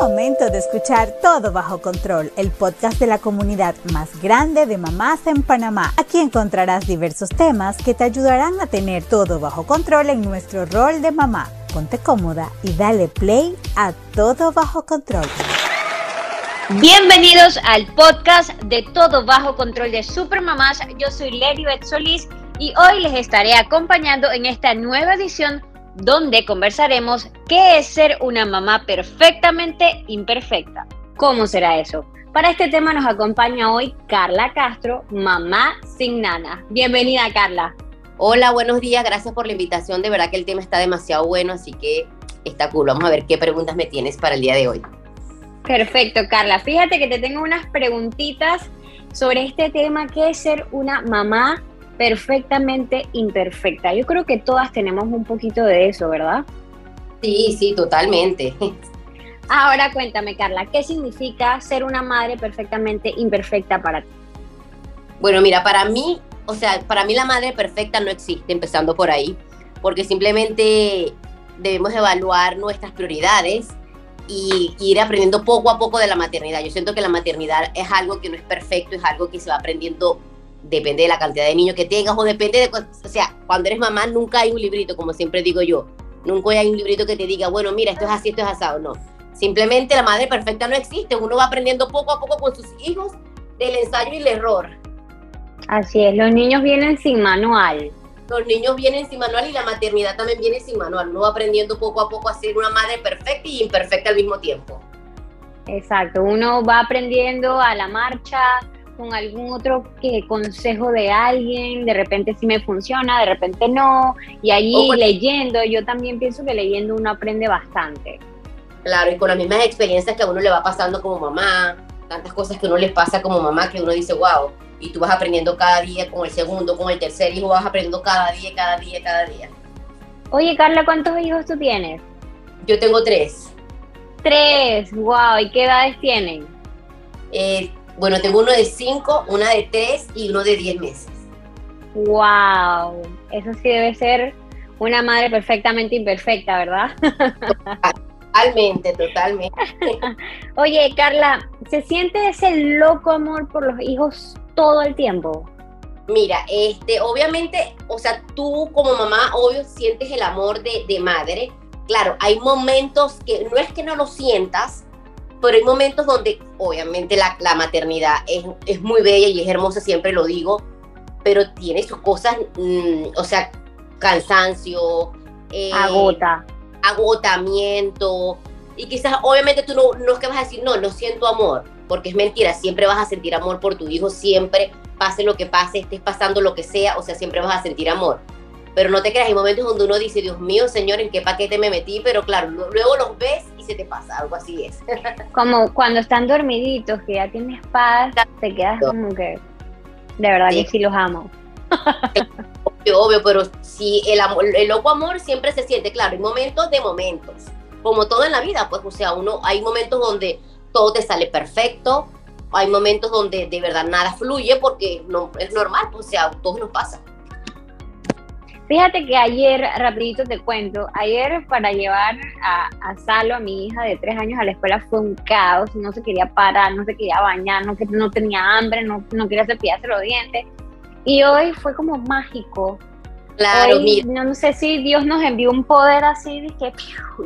momento de escuchar Todo Bajo Control, el podcast de la comunidad más grande de mamás en Panamá. Aquí encontrarás diversos temas que te ayudarán a tener todo bajo control en nuestro rol de mamá. Ponte cómoda y dale play a Todo Bajo Control. Bienvenidos al podcast de Todo Bajo Control de Supermamás. Yo soy Leribet Solís y hoy les estaré acompañando en esta nueva edición donde conversaremos qué es ser una mamá perfectamente imperfecta. ¿Cómo será eso? Para este tema nos acompaña hoy Carla Castro, mamá sin nana. Bienvenida Carla. Hola, buenos días, gracias por la invitación. De verdad que el tema está demasiado bueno, así que está cool. Vamos a ver qué preguntas me tienes para el día de hoy. Perfecto, Carla. Fíjate que te tengo unas preguntitas sobre este tema, qué es ser una mamá perfectamente imperfecta. Yo creo que todas tenemos un poquito de eso, ¿verdad? Sí, sí, totalmente. Ahora cuéntame, Carla, ¿qué significa ser una madre perfectamente imperfecta para ti? Bueno, mira, para mí, o sea, para mí la madre perfecta no existe, empezando por ahí, porque simplemente debemos evaluar nuestras prioridades y ir aprendiendo poco a poco de la maternidad. Yo siento que la maternidad es algo que no es perfecto, es algo que se va aprendiendo depende de la cantidad de niños que tengas o depende de, o sea, cuando eres mamá nunca hay un librito, como siempre digo yo, nunca hay un librito que te diga, bueno, mira, esto es así, esto es asado, no. Simplemente la madre perfecta no existe, uno va aprendiendo poco a poco con sus hijos del ensayo y el error. Así es, los niños vienen sin manual. Los niños vienen sin manual y la maternidad también viene sin manual. Uno va aprendiendo poco a poco a ser una madre perfecta y imperfecta al mismo tiempo. Exacto, uno va aprendiendo a la marcha, con algún otro que, consejo de alguien, de repente sí me funciona, de repente no, y allí leyendo, yo también pienso que leyendo uno aprende bastante. Claro, y con las mismas experiencias que a uno le va pasando como mamá, tantas cosas que uno les pasa como mamá que uno dice, wow, y tú vas aprendiendo cada día con el segundo, con el tercer hijo, vas aprendiendo cada día, cada día, cada día. Oye, Carla, ¿cuántos hijos tú tienes? Yo tengo tres. Tres, wow, ¿y qué edades tienen? Eh, bueno, tengo uno de cinco, una de tres y uno de diez meses. ¡Wow! Eso sí debe ser una madre perfectamente imperfecta, ¿verdad? Totalmente, totalmente. Oye, Carla, ¿se siente ese loco amor por los hijos todo el tiempo? Mira, este, obviamente, o sea, tú como mamá, obvio, sientes el amor de, de madre. Claro, hay momentos que no es que no lo sientas, pero hay momentos donde obviamente la, la maternidad es, es, muy bella y es hermosa, siempre lo digo, pero tiene sus cosas, mmm, o sea, cansancio, eh, agota, agotamiento, y quizás obviamente tú no, no es que vas a decir, no, no siento amor, porque es mentira, siempre vas a sentir amor por tu hijo, siempre, pase lo que pase, estés pasando lo que sea, o sea, siempre vas a sentir amor. Pero no te creas, hay momentos donde uno dice, Dios mío, Señor, ¿en qué paquete me metí? Pero claro, luego los ves se te pasa, algo así es. Como cuando están dormiditos, que ya tienes paz, te quedas como que, de verdad sí. que sí los amo. Obvio, obvio, pero sí, el, amor, el loco amor siempre se siente, claro, hay momentos de momentos, como todo en la vida, pues, o sea, uno, hay momentos donde todo te sale perfecto, hay momentos donde de verdad nada fluye porque no, es normal, pues, o sea, a todos nos pasa. Fíjate que ayer, rapidito te cuento, ayer para llevar a, a, Salo, a mi hija de tres años a la escuela fue un caos, no se quería parar, no se quería bañar, no, no tenía hambre, no, no quería cepillarse los dientes. Y hoy fue como mágico. Claro, hoy, mira. No, no, sé si Dios nos envió un poder así, dije,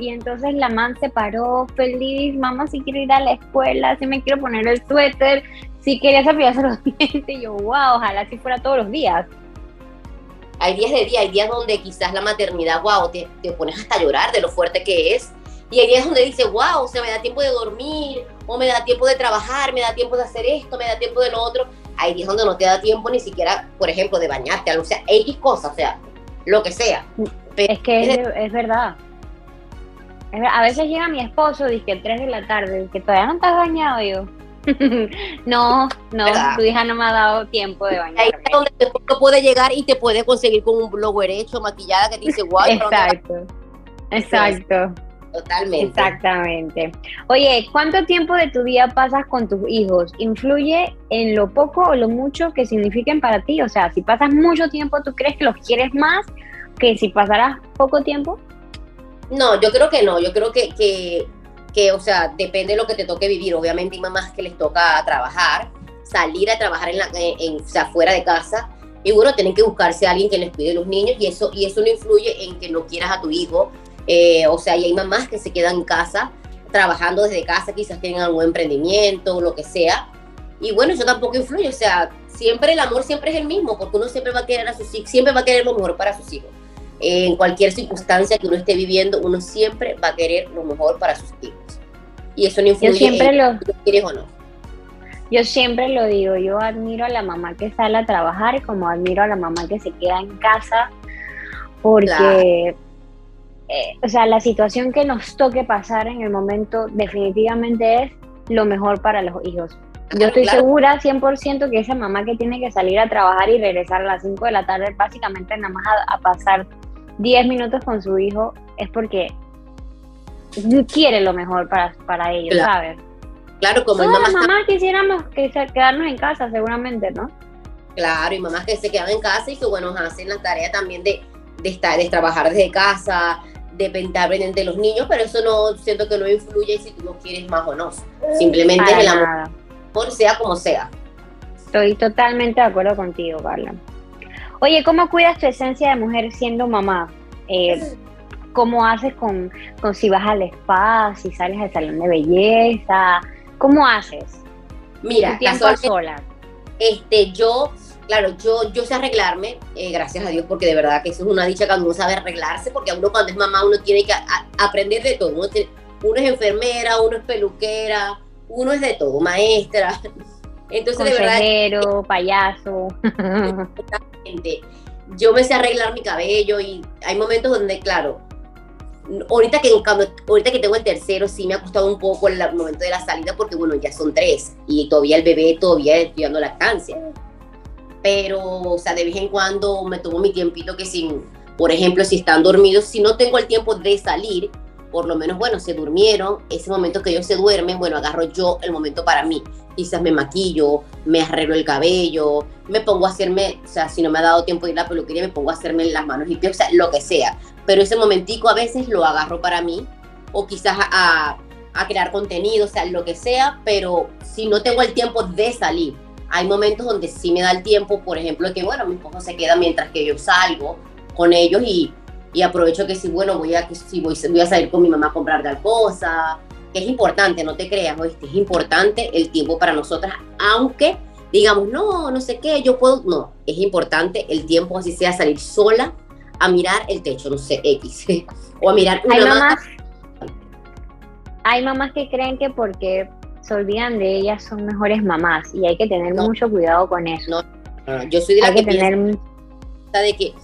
y entonces la man se paró feliz, mamá, si quiero ir a la escuela, si me quiero poner el suéter, si quería cepillarse los dientes, y yo, wow, ojalá así fuera todos los días hay días de día, hay días donde quizás la maternidad, wow, te, te, pones hasta llorar de lo fuerte que es. Y hay días donde dices, wow, o sea, me da tiempo de dormir, o me da tiempo de trabajar, me da tiempo de hacer esto, me da tiempo de lo otro. Hay días donde no te da tiempo ni siquiera, por ejemplo, de bañarte, o sea, X cosas, o sea, lo que sea. Pero es que es, es verdad. A veces llega mi esposo, dice que 3 de la tarde, que todavía no estás bañado, yo. no, no, ¿verdad? tu hija no me ha dado tiempo de bañarme. Ahí es donde te puede llegar y te puede conseguir con un blower hecho, maquillada, que te dice, wow. Exacto, exacto. Totalmente. Exactamente. Oye, ¿cuánto tiempo de tu día pasas con tus hijos? ¿Influye en lo poco o lo mucho que signifiquen para ti? O sea, si pasas mucho tiempo, ¿tú crees que los quieres más que si pasarás poco tiempo? No, yo creo que no. Yo creo que, que que, o sea, depende de lo que te toque vivir. Obviamente hay mamás que les toca trabajar, salir a trabajar en la, en, sea, fuera de casa. Y bueno, tienen que buscarse a alguien que les cuide los niños y eso, y eso no influye en que no quieras a tu hijo. Eh, o sea, y hay mamás que se quedan en casa trabajando desde casa, quizás tienen algún emprendimiento o lo que sea. Y bueno, eso tampoco influye. O sea, siempre el amor siempre es el mismo, porque uno siempre va a querer a sus hijos, siempre va a querer lo mejor para sus hijos. En cualquier circunstancia que uno esté viviendo, uno siempre va a querer lo mejor para sus hijos. Y eso no influye yo siempre en lo, si quieres o no. Yo siempre lo digo, yo admiro a la mamá que sale a trabajar como admiro a la mamá que se queda en casa, porque, eh, o sea, la situación que nos toque pasar en el momento definitivamente es lo mejor para los hijos. Yo estoy claro. segura 100% que esa mamá que tiene que salir a trabajar y regresar a las 5 de la tarde, básicamente nada más a, a pasar 10 minutos con su hijo, es porque quiere lo mejor para, para ellos, Claro. ¿sabes? Claro, como Todas las mamás, quisiéramos que se- quedarnos en casa, seguramente, ¿no? claro, y mamás que se quedan en casa y que, bueno, hacen la tarea también de, de, estar, de trabajar desde casa, de estar pendiente de los niños, pero eso no, siento que no influye si tú no quieres más o no. Simplemente el amor, sea como sea. Estoy totalmente de acuerdo contigo, Carla. Oye, ¿cómo cuidas tu esencia de mujer siendo mamá? Eh, ¿Cómo haces con, con si vas al spa, si sales al salón de belleza? ¿Cómo haces? Mira, tu tiempo a casualmente, solas. este, yo, claro, yo, yo sé arreglarme, eh, gracias a Dios, porque de verdad que eso es una dicha cuando uno sabe arreglarse, porque a uno cuando es mamá uno tiene que a- a- aprender de todo. Uno, tiene- uno es enfermera, uno es peluquera, uno es de todo, maestra. Entonces, de verdad, Consejero, payaso. gente, yo me sé arreglar mi cabello y hay momentos donde, claro, ahorita que, cuando, ahorita que tengo el tercero, sí me ha costado un poco el momento de la salida porque, bueno, ya son tres y todavía el bebé todavía estoy dando lactancia. Pero, o sea, de vez en cuando me tomo mi tiempito que sin, por ejemplo, si están dormidos, si no tengo el tiempo de salir, por lo menos, bueno, se durmieron, ese momento que ellos se duermen, bueno, agarro yo el momento para mí. Quizás me maquillo, me arreglo el cabello, me pongo a hacerme, o sea, si no me ha dado tiempo de ir a la peluquería, me pongo a hacerme las manos y pies, o sea, lo que sea. Pero ese momentico a veces lo agarro para mí, o quizás a, a crear contenido, o sea, lo que sea, pero si no tengo el tiempo de salir, hay momentos donde sí me da el tiempo, por ejemplo, que bueno, mi esposo se queda mientras que yo salgo con ellos y, y aprovecho que si, bueno, voy a, que si voy, voy a salir con mi mamá a comprar tal cosa, que es importante, no te creas, ¿oíste? es importante el tiempo para nosotras, aunque digamos, no, no sé qué, yo puedo, no, es importante el tiempo, así sea salir sola a mirar el techo, no sé, X, o a mirar una Hay mata. mamás, hay mamás que creen que porque se olvidan de ellas son mejores mamás y hay que tener No. mucho cuidado con eso. No, No, no, yo soy de la hay que, que tener piensa de que,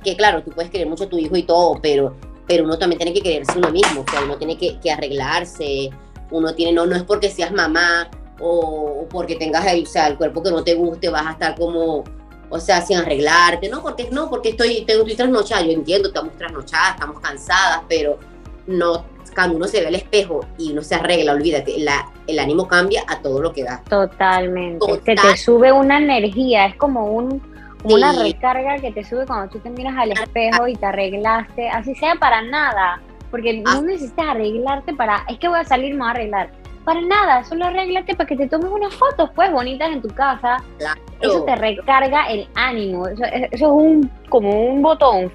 que, claro, tú puedes querer mucho a tu hijo y todo, pero, pero uno también tiene que quererse uno mismo, o sea, uno tiene que, que arreglarse, uno tiene, no, no es porque seas mamá o, o porque tengas el, o sea, el cuerpo que no te guste, vas a estar como, o sea, sin arreglarte, no, porque no, porque estoy, tengo, estoy trasnochada, yo entiendo, estamos trasnochadas, estamos cansadas, pero no, cuando uno se ve al espejo y uno se arregla, olvídate, la, el ánimo cambia a todo lo que da. Totalmente. Se Total. te sube una energía, es como un como una Sí. recarga que te sube cuando tú te miras al espejo y te arreglaste, así sea para nada, porque Ah. no necesitas arreglarte para, es que voy a salir, me voy a arreglar. Para nada, solo arréglate para que te tomes unas fotos pues bonitas en tu casa. Claro. Eso te recarga el ánimo. Eso, eso es un como un botón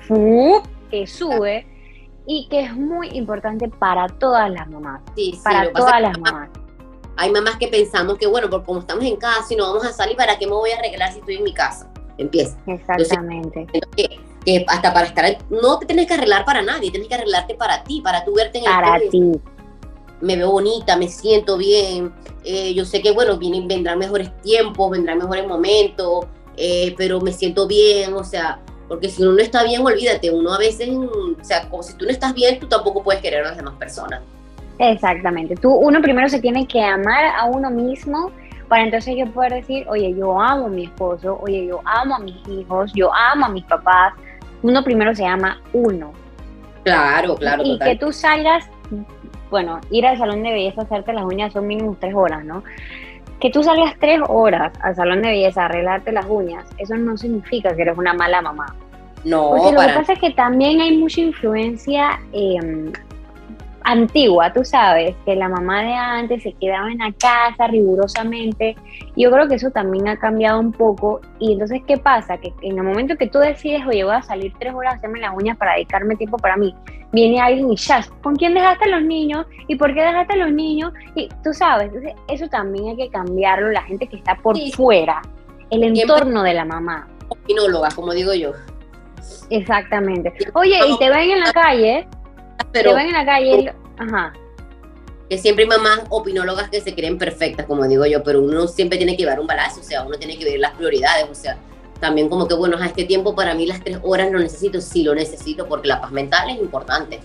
que sube y que es muy importante para todas las mamás. Sí, sí, Para pasa todas las mamás. hay mamás que pensamos que, bueno, porque como estamos en casa y no vamos a salir, ¿para qué me voy a arreglar si estoy en mi casa? Empieza. Exactamente. Que, que hasta para estar, no te tienes que arreglar para nadie, tienes que arreglarte para ti, para tú verte en el Para ti. Me veo bonita, me siento bien. eh, yo sé que, bueno, vienen, vendrán mejores tiempos, vendrán mejores momentos, eh, pero me siento bien, o sea, porque si uno no está bien, olvídate, uno a veces, mm, o sea, como si tú no estás bien, tú tampoco puedes querer a las demás personas. Exactamente. Tú, uno primero se tiene que amar a uno mismo para entonces yo poder decir, oye, yo amo a mi esposo, oye, yo amo a mis hijos, yo amo a mis papás. Uno primero se ama uno. Claro, claro, y total. que tú salgas, bueno, ir al salón de belleza, hacerte las uñas son mínimo tres horas, ¿no? Que tú salgas tres horas al salón de belleza a arreglarte las uñas, eso no significa que eres una mala mamá. No, Porque lo que para pasa es que también hay mucha influencia eh, antigua, tú sabes, que la mamá de antes se quedaba en la casa rigurosamente. Yo creo que eso también ha cambiado un poco. Y entonces, ¿qué pasa? Que en el momento que tú decides, oye, voy a salir tres horas a hacerme las uñas para dedicarme tiempo para mí, viene alguien y ya, ¿con quién dejaste a los niños? ¿Y por qué dejaste a los niños? Y tú sabes, entonces eso también hay que cambiarlo, la gente que está por fuera, el entorno de la mamá. Opinóloga, como digo yo. Exactamente. Oye, y te ven en la calle, pero te ven en la calle, ajá. Que siempre hay mamás opinólogas que se creen perfectas, como digo yo, pero uno siempre tiene que llevar un balance, o sea, uno tiene que ver las prioridades, o sea, también como que, bueno, a este tiempo para mí las tres horas lo necesito, sí lo necesito, porque la paz mental es importante.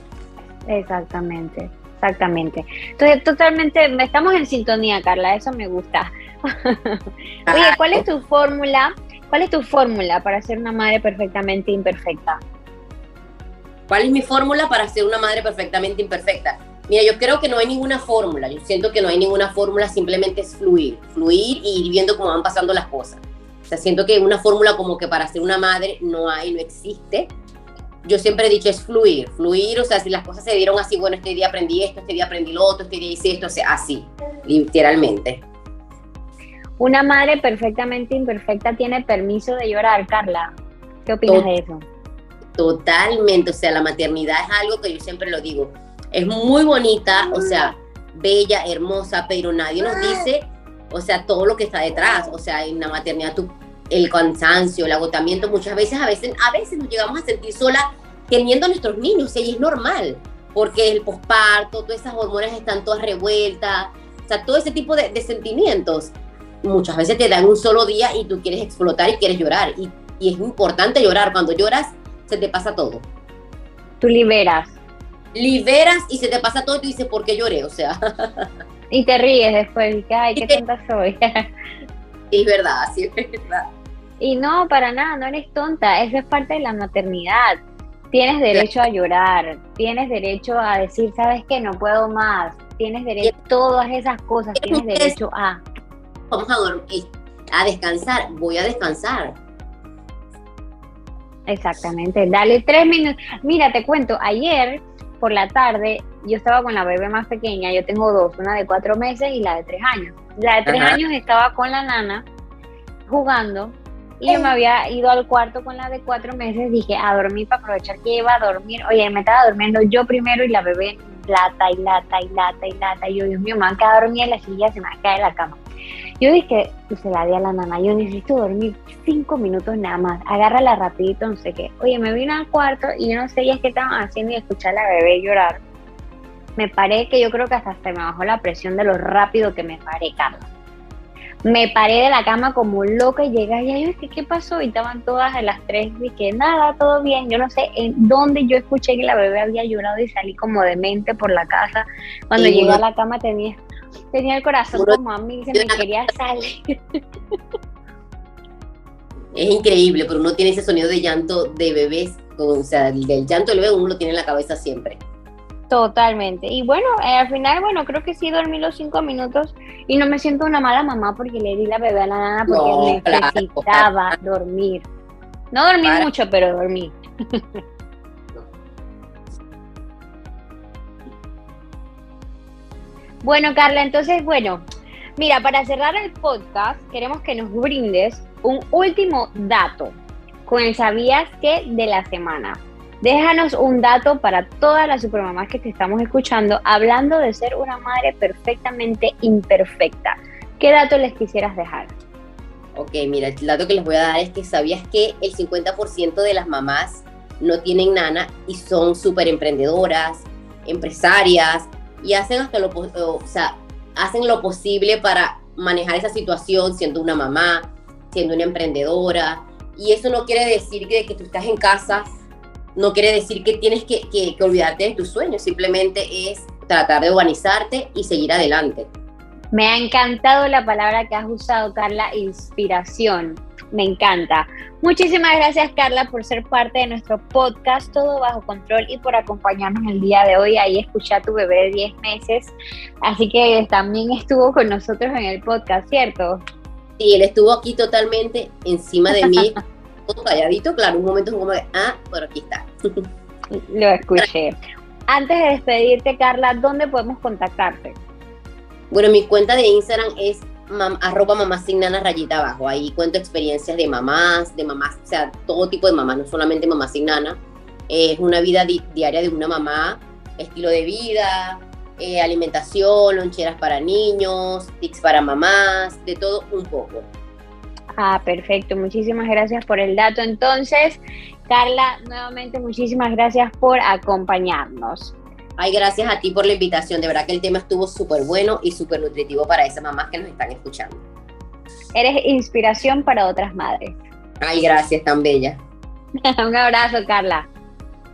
Exactamente, exactamente. Entonces, totalmente, estamos en sintonía, Carla, eso me gusta. Oye, ¿cuál es tu fórmula? ¿Cuál es tu fórmula para ser una madre perfectamente imperfecta? ¿Cuál es mi fórmula para ser una madre perfectamente imperfecta? Mira, yo creo que no hay ninguna fórmula, yo siento que no hay ninguna fórmula, simplemente es fluir, fluir y ir viendo cómo van pasando las cosas sea, siento que una fórmula como que para ser una madre no hay, no existe. Yo siempre he dicho es fluir, fluir, o sea, si las cosas se dieron así, bueno, este día aprendí esto, este día aprendí lo otro, este día hice esto, o sea, así, literalmente. Una madre perfectamente imperfecta tiene permiso de llorar, Carla. ¿Qué opinas de eso? Totalmente, o sea, la maternidad es algo que yo siempre lo digo. Es muy bonita, o sea, bella, hermosa, pero nadie nos dice o sea, todo lo que está detrás, o sea, en la maternidad tú, el cansancio, el agotamiento, muchas veces, a veces, a veces nos llegamos a sentir sola teniendo a nuestros niños, y es normal, porque el posparto, todas esas hormonas están todas revueltas, o sea, todo ese tipo de, sentimientos, muchas veces te dan un solo día y tú quieres explotar y quieres llorar, y, y es importante llorar, cuando lloras se te pasa todo. Tú liberas. Liberas y se te pasa todo y tú dices, ¿por qué lloré? O sea... Y te ríes después, y que, ay, qué tonta soy. es verdad, sí, es verdad. Y no, para nada, no eres tonta, eso es parte de la maternidad. Tienes derecho a llorar, tienes derecho a decir, ¿sabes qué? No puedo más. Tienes derecho a todas esas cosas, tienes derecho a... Vamos a dormir, a descansar, voy a descansar. Exactamente, dale tres minutos. Mira, te cuento, ayer por la tarde yo estaba con la bebé más pequeña, yo tengo dos, una de cuatro meses y la de tres años. La de tres años estaba con la nana jugando y yo me había ido al cuarto con la de cuatro meses, dije a dormir para aprovechar que iba a dormir. Oye, me estaba durmiendo yo primero y la bebé lata y lata y lata y lata. Y yo, Dios mío, me van a quedar dormida en la silla, se me va a caer en la cama. Yo dije, y se la di a la nana, yo necesito dormir cinco minutos nada más, agárrala rapidito, no sé qué. Oye, me vine al cuarto y yo no sé ya qué estaban haciendo y escuchar a la bebé llorar. Me paré que yo creo que hasta se me bajó la presión de lo rápido que me paré, Carla. Me paré de la cama como loca y llegué y yo dije, ¿qué pasó? Y estaban todas a las tres, dije, nada, todo bien. Yo no sé en dónde yo escuché que la bebé había llorado y salí como demente por la casa. Cuando llegué a la cama tenía Tenía el corazón como a mí, se me quería salir. Es increíble, pero uno tiene ese sonido de llanto de bebés, o sea, del llanto del bebé uno lo tiene en la cabeza siempre. Totalmente. Y bueno, eh, al final, bueno, creo que sí dormí los cinco minutos y no me siento una mala mamá porque le di la bebé a la nana porque necesitaba dormir. No dormí mucho, pero dormí. Bueno, Carla, entonces, bueno, mira, para cerrar el podcast, queremos que nos brindes un último dato con el sabías que de la semana. Déjanos un dato para todas las supermamás que te estamos escuchando hablando de ser una madre perfectamente imperfecta. ¿Qué dato les quisieras dejar? Ok, mira, el dato que les voy a dar es que sabías que el 50% de las mamás no tienen nana y son súper emprendedoras, empresarias, y hacen hasta lo, o sea, hacen lo posible para manejar esa situación siendo una mamá, siendo una emprendedora. Y eso no quiere decir que, que tú estás en casa, no quiere decir que tienes que, que, olvidarte de tus sueños, simplemente es tratar de organizarte y seguir adelante. Me ha encantado la palabra que has usado, Carla, inspiración. Me encanta. Muchísimas gracias, Carla, por ser parte de nuestro podcast Todo Bajo Control y por acompañarnos el día de hoy. Ahí escuché a tu bebé de 10 meses. Así que también estuvo con nosotros en el podcast, ¿cierto? Sí, él estuvo aquí totalmente encima de mí, todo calladito. Claro, un momento como de, ah, por aquí está. Lo escuché. antes de despedirte, Carla, ¿dónde podemos contactarte? Bueno, mi cuenta de Instagram es arroba mamá rayita abajo. Ahí cuento experiencias de mamás, de mamás, o sea, todo tipo de mamás, no solamente mamá sin nana. es una vida diaria de una mamá, estilo de vida, eh, alimentación, loncheras para niños, tics para mamás, de todo un poco. Ah, perfecto. Muchísimas gracias por el dato. Entonces, Carla, nuevamente muchísimas gracias por acompañarnos. Ay, gracias a ti por la invitación. De verdad que el tema estuvo súper bueno y súper nutritivo para esas mamás que nos están escuchando. Eres inspiración para otras madres. Ay, gracias, tan bella. Un abrazo, Carla.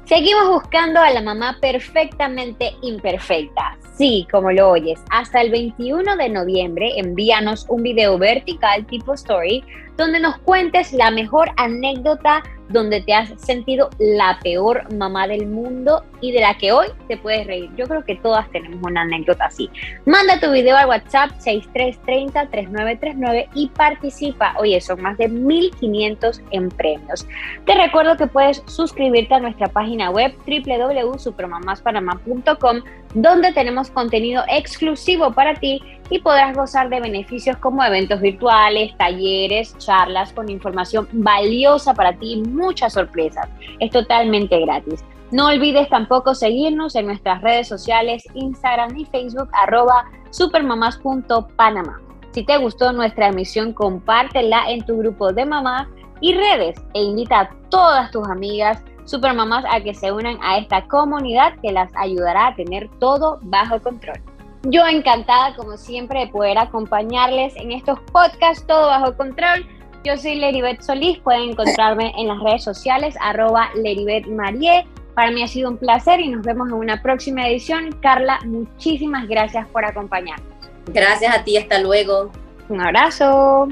Seguimos buscando a la mamá perfectamente imperfecta. Sí, como lo oyes, hasta el 21 de noviembre envíanos un video vertical tipo story donde nos cuentes la mejor anécdota donde te has sentido la peor mamá del mundo y de la que hoy te puedes reír. Yo creo que todas tenemos una anécdota así. Manda tu video al WhatsApp 6330-3939 y participa. Oye, son más de 1500 en premios. Te recuerdo que puedes suscribirte a nuestra página web www.supermamaspanamá.com donde tenemos contenido exclusivo para ti y podrás gozar de beneficios como eventos virtuales, talleres, charlas con información valiosa para ti, muchas sorpresas. Es totalmente gratis. No olvides tampoco seguirnos en nuestras redes sociales, Instagram y Facebook, arroba supermamás.panamá. Si te gustó nuestra emisión, compártela en tu grupo de mamás y redes e invita a todas tus amigas supermamás a que se unan a esta comunidad que las ayudará a tener todo bajo control. Yo encantada, como siempre, de poder acompañarles en estos podcasts, todo bajo control. Yo soy Leribet Solís, pueden encontrarme en las redes sociales, arroba Leribet Marie. Para mí ha sido un placer y nos vemos en una próxima edición. Carla, muchísimas gracias por acompañarnos. Gracias a ti, hasta luego. Un abrazo.